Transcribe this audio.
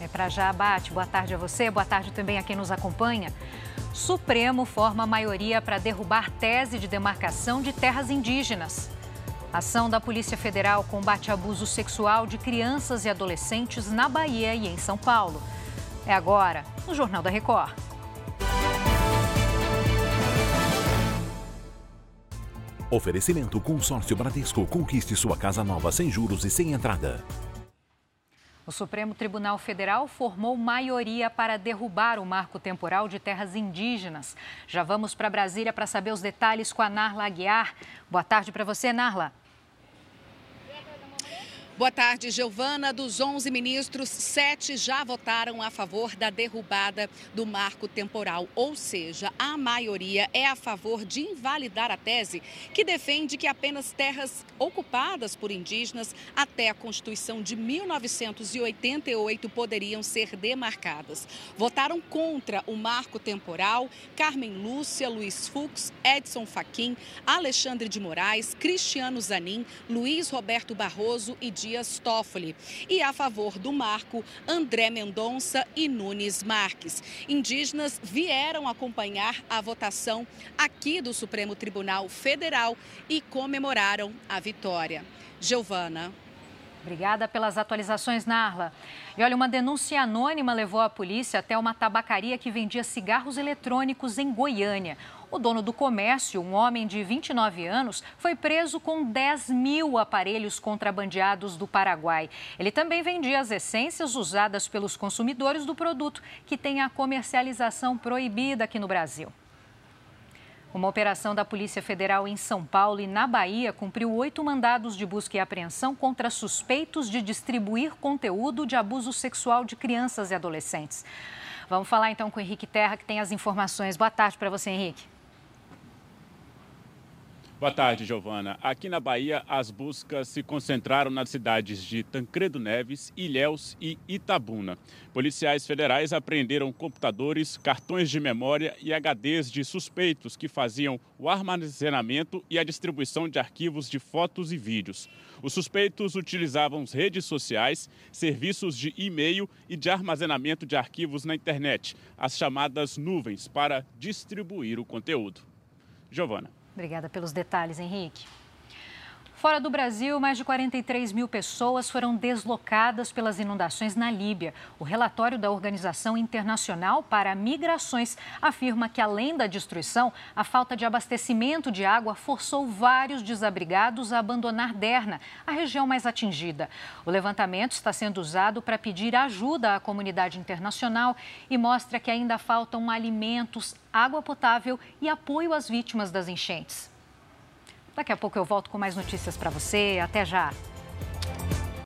É para já, Bate. Boa tarde a você, boa tarde também a quem nos acompanha. Supremo forma maioria para derrubar tese de demarcação de terras indígenas. Ação da Polícia Federal combate abuso sexual de crianças e adolescentes na Bahia e em São Paulo. É agora, no Jornal da Record. Oferecimento Consórcio Bradesco. Conquiste sua casa nova sem juros e sem entrada. O Supremo Tribunal Federal formou maioria para derrubar o marco temporal de terras indígenas. Já vamos para Brasília para saber os detalhes com a Narla Aguiar. Boa tarde para você, Narla. Boa tarde, Giovana. Dos 11 ministros, sete já votaram a favor da derrubada do marco temporal, ou seja, a maioria é a favor de invalidar a tese que defende que apenas terras ocupadas por indígenas até a Constituição de 1988 poderiam ser demarcadas. Votaram contra o marco temporal Carmen Lúcia, Luiz Fux, Edson Fachin, Alexandre de Moraes, Cristiano Zanin, Luiz Roberto Barroso e Dias Toffoli. E a favor do marco, André Mendonça e Nunes Marques. Indígenas vieram acompanhar a votação aqui do Supremo Tribunal Federal e comemoraram a vitória. Giovana. Obrigada pelas atualizações, Narla. E olha, uma denúncia anônima levou a polícia até uma tabacaria que vendia cigarros eletrônicos em Goiânia. O dono do comércio, um homem de 29 anos, foi preso com 10 mil aparelhos contrabandeados do Paraguai. Ele também vendia as essências usadas pelos consumidores do produto, que tem a comercialização proibida aqui no Brasil. Uma operação da Polícia Federal em São Paulo e na Bahia cumpriu oito mandados de busca e apreensão contra suspeitos de distribuir conteúdo de abuso sexual de crianças e adolescentes. Vamos falar então com o Henrique Terra, que tem as informações. Boa tarde para você, Henrique. Boa tarde, Giovana. Aqui na Bahia, as buscas se concentraram nas cidades de Tancredo Neves, Ilhéus e Itabuna. Policiais federais apreenderam computadores, cartões de memória e HDs de suspeitos que faziam o armazenamento e a distribuição de arquivos de fotos e vídeos. Os suspeitos utilizavam redes sociais, serviços de e-mail e de armazenamento de arquivos na internet, as chamadas nuvens, para distribuir o conteúdo. Giovana. Obrigada pelos detalhes, Henrique. Fora do Brasil, mais de 43 mil pessoas foram deslocadas pelas inundações na Líbia. O relatório da Organização Internacional para Migrações afirma que, além da destruição, a falta de abastecimento de água forçou vários desabrigados a abandonar Derna, a região mais atingida. O levantamento está sendo usado para pedir ajuda à comunidade internacional e mostra que ainda faltam alimentos, água potável e apoio às vítimas das enchentes. Daqui a pouco eu volto com mais notícias para você. Até já!